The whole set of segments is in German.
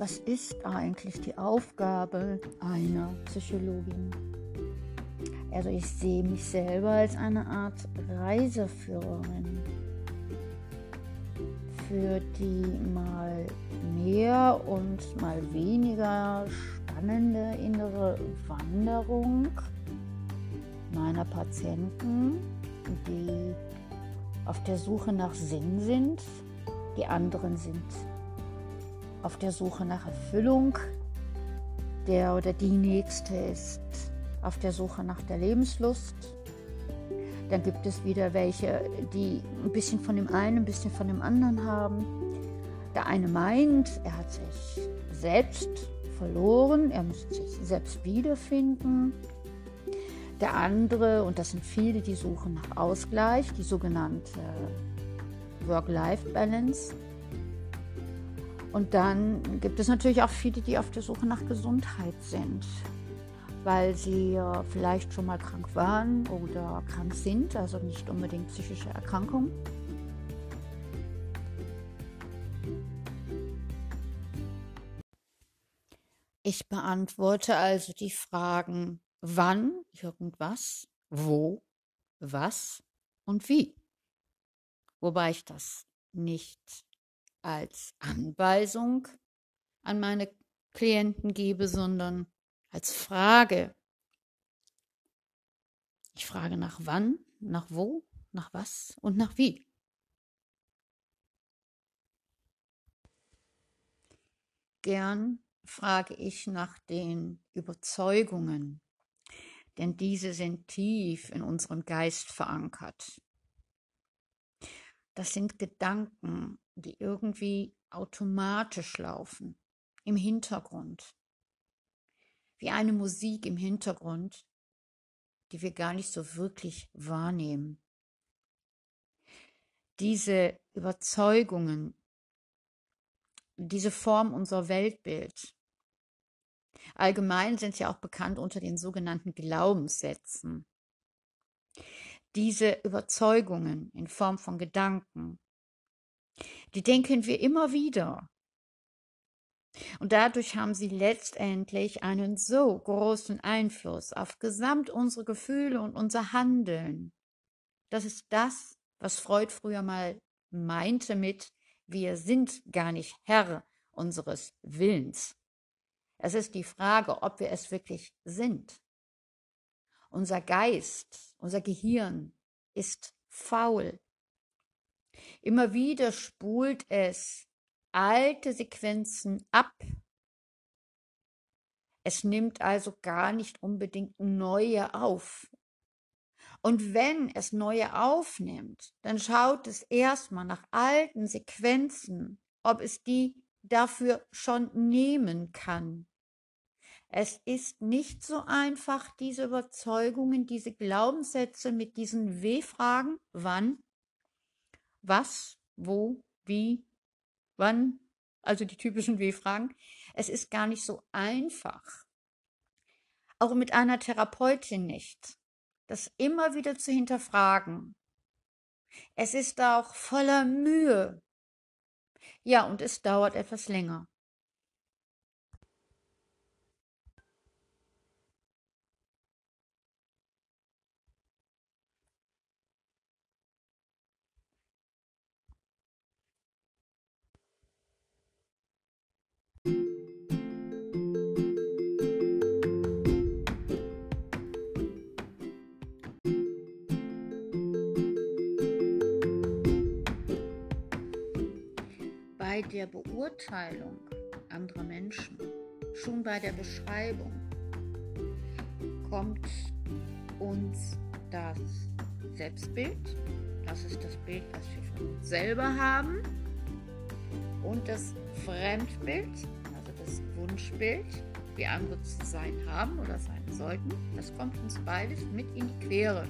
was ist eigentlich die Aufgabe einer Psychologin? Also ich sehe mich selber als eine Art Reiseführerin für die mal mehr und mal weniger spannende innere Wanderung meiner Patienten, die auf der Suche nach Sinn sind. Die anderen sind auf der Suche nach Erfüllung. Der oder die nächste ist auf der Suche nach der Lebenslust. Dann gibt es wieder welche, die ein bisschen von dem einen, ein bisschen von dem anderen haben. Der eine meint, er hat sich selbst verloren, er muss sich selbst wiederfinden. Der andere, und das sind viele, die suchen nach Ausgleich, die sogenannte Work-Life-Balance. Und dann gibt es natürlich auch viele, die auf der Suche nach Gesundheit sind, weil sie vielleicht schon mal krank waren oder krank sind, also nicht unbedingt psychische Erkrankungen. Ich beantworte also die Fragen, wann irgendwas, wo, was und wie. Wobei ich das nicht als Anweisung an meine Klienten gebe, sondern als Frage. Ich frage nach wann, nach wo, nach was und nach wie. Gern frage ich nach den Überzeugungen, denn diese sind tief in unserem Geist verankert. Das sind Gedanken, die irgendwie automatisch laufen, im Hintergrund. Wie eine Musik im Hintergrund, die wir gar nicht so wirklich wahrnehmen. Diese Überzeugungen, diese Form unser Weltbild. Allgemein sind sie auch bekannt unter den sogenannten Glaubenssätzen. Diese Überzeugungen in Form von Gedanken, die denken wir immer wieder. Und dadurch haben sie letztendlich einen so großen Einfluss auf gesamt unsere Gefühle und unser Handeln. Das ist das, was Freud früher mal meinte mit, wir sind gar nicht Herr unseres Willens. Es ist die Frage, ob wir es wirklich sind. Unser Geist, unser Gehirn ist faul. Immer wieder spult es alte Sequenzen ab. Es nimmt also gar nicht unbedingt neue auf. Und wenn es neue aufnimmt, dann schaut es erstmal nach alten Sequenzen, ob es die dafür schon nehmen kann. Es ist nicht so einfach, diese Überzeugungen, diese Glaubenssätze mit diesen W-Fragen, wann, was, wo, wie, wann, also die typischen W-Fragen, es ist gar nicht so einfach. Auch mit einer Therapeutin nicht. Das immer wieder zu hinterfragen. Es ist auch voller Mühe. Ja, und es dauert etwas länger. Bei der Beurteilung anderer Menschen, schon bei der Beschreibung, kommt uns das Selbstbild, das ist das Bild, was wir von uns selber haben, und das Fremdbild, also das Wunschbild, wie andere zu sein haben oder sein sollten, das kommt uns beides mit in die Quere.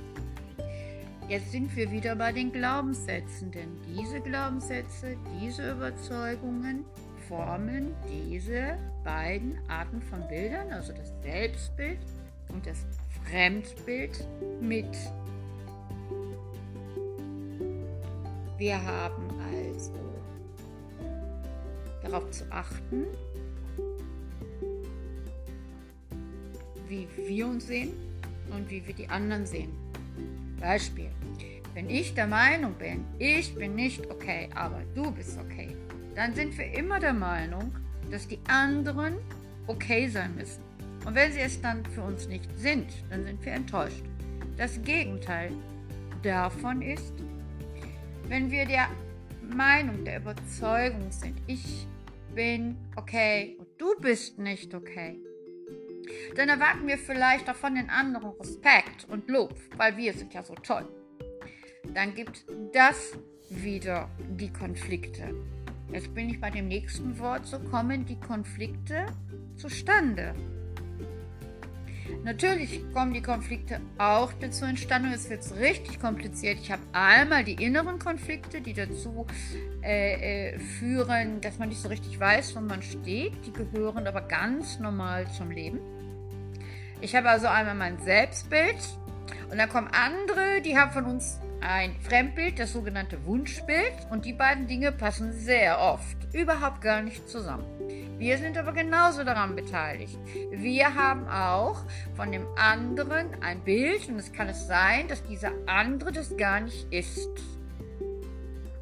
Jetzt sind wir wieder bei den Glaubenssätzen, denn diese Glaubenssätze, diese Überzeugungen formen diese beiden Arten von Bildern, also das Selbstbild und das Fremdbild mit. Wir haben also darauf zu achten, wie wir uns sehen und wie wir die anderen sehen. Beispiel. Wenn ich der Meinung bin, ich bin nicht okay, aber du bist okay, dann sind wir immer der Meinung, dass die anderen okay sein müssen. Und wenn sie es dann für uns nicht sind, dann sind wir enttäuscht. Das Gegenteil davon ist, wenn wir der Meinung, der Überzeugung sind, ich bin okay und du bist nicht okay, dann erwarten wir vielleicht auch von den anderen Respekt und Lob, weil wir sind ja so toll. Dann gibt das wieder die Konflikte. Jetzt bin ich bei dem nächsten Wort, so kommen die Konflikte zustande. Natürlich kommen die Konflikte auch dazu entstanden und es wird richtig kompliziert. Ich habe einmal die inneren Konflikte, die dazu äh, äh, führen, dass man nicht so richtig weiß, wo man steht. Die gehören aber ganz normal zum Leben. Ich habe also einmal mein Selbstbild und dann kommen andere, die haben von uns ein Fremdbild, das sogenannte Wunschbild und die beiden Dinge passen sehr oft überhaupt gar nicht zusammen. Wir sind aber genauso daran beteiligt. Wir haben auch von dem anderen ein Bild und es kann es sein, dass dieser andere das gar nicht ist.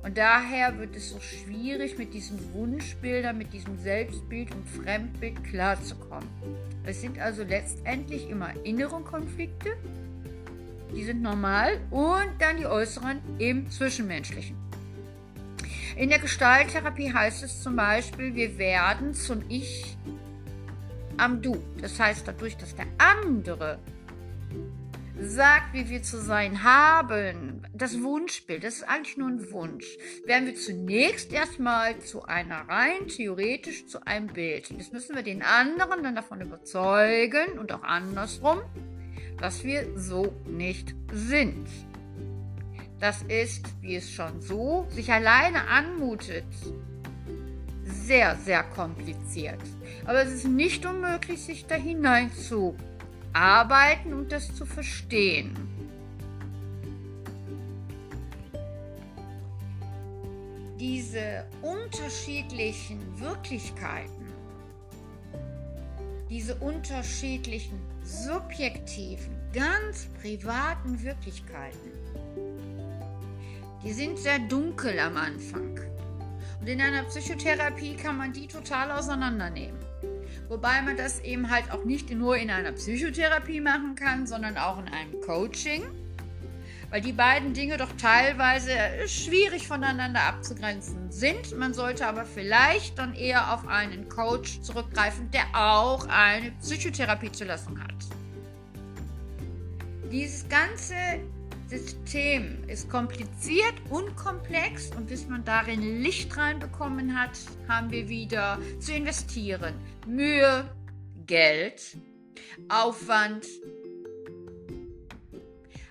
Und daher wird es so schwierig, mit diesen Wunschbildern, mit diesem Selbstbild und Fremdbild klarzukommen. Es sind also letztendlich immer innere Konflikte, die sind normal, und dann die äußeren im Zwischenmenschlichen. In der Gestalttherapie heißt es zum Beispiel, wir werden zum Ich am Du. Das heißt, dadurch, dass der andere sagt, wie wir zu sein haben, das Wunschbild, das ist eigentlich nur ein Wunsch, werden wir zunächst erstmal zu einer rein theoretisch zu einem Bild. Und das müssen wir den anderen dann davon überzeugen und auch andersrum, dass wir so nicht sind. Das ist, wie es schon so sich alleine anmutet, sehr, sehr kompliziert. Aber es ist nicht unmöglich, sich da hinein zu arbeiten und das zu verstehen. Diese unterschiedlichen Wirklichkeiten, diese unterschiedlichen subjektiven, ganz privaten Wirklichkeiten, die sind sehr dunkel am Anfang. Und in einer Psychotherapie kann man die total auseinandernehmen. Wobei man das eben halt auch nicht nur in einer Psychotherapie machen kann, sondern auch in einem Coaching. Weil die beiden Dinge doch teilweise schwierig voneinander abzugrenzen sind. Man sollte aber vielleicht dann eher auf einen Coach zurückgreifen, der auch eine Psychotherapiezulassung hat. Dieses ganze System ist kompliziert und komplex und bis man darin Licht reinbekommen hat, haben wir wieder zu investieren. Mühe, Geld, Aufwand,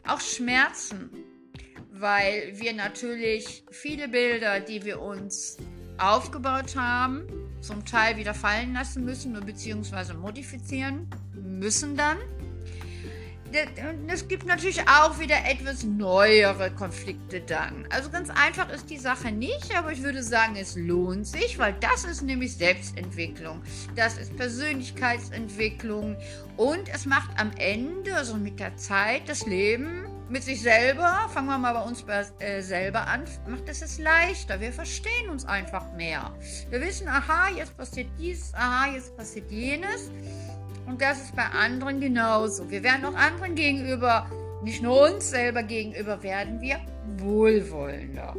auch Schmerzen, weil wir natürlich viele Bilder, die wir uns aufgebaut haben, zum Teil wieder fallen lassen müssen bzw. modifizieren müssen dann es gibt natürlich auch wieder etwas neuere Konflikte dann. Also ganz einfach ist die Sache nicht, aber ich würde sagen, es lohnt sich, weil das ist nämlich Selbstentwicklung. Das ist Persönlichkeitsentwicklung und es macht am Ende, also mit der Zeit, das Leben mit sich selber, fangen wir mal bei uns bei, äh, selber an, macht es es leichter. Wir verstehen uns einfach mehr. Wir wissen, aha, jetzt passiert dies, aha, jetzt passiert jenes. Und das ist bei anderen genauso. Wir werden auch anderen gegenüber, nicht nur uns selber gegenüber, werden wir wohlwollender.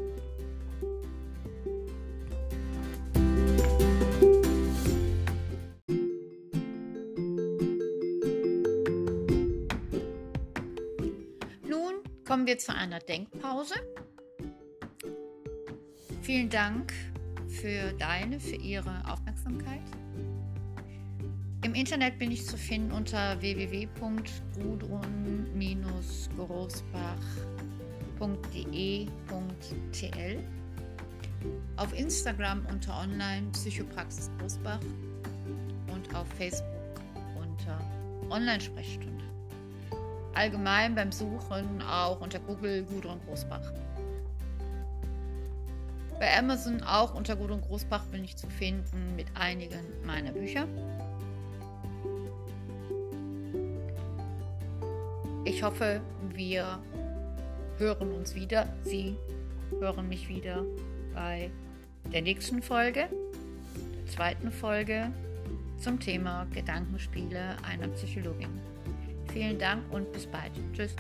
Nun kommen wir zu einer Denkpause. Vielen Dank für deine, für Ihre Aufmerksamkeit. Internet bin ich zu finden unter www.gudrun-großbach.de.tl. Auf Instagram unter Online Psychopraxis Großbach und auf Facebook unter Online-Sprechstunde. Allgemein beim Suchen auch unter Google Gudrun Großbach. Bei Amazon auch unter Gudrun Großbach bin ich zu finden mit einigen meiner Bücher. Ich hoffe, wir hören uns wieder. Sie hören mich wieder bei der nächsten Folge, der zweiten Folge zum Thema Gedankenspiele einer Psychologin. Vielen Dank und bis bald. Tschüss.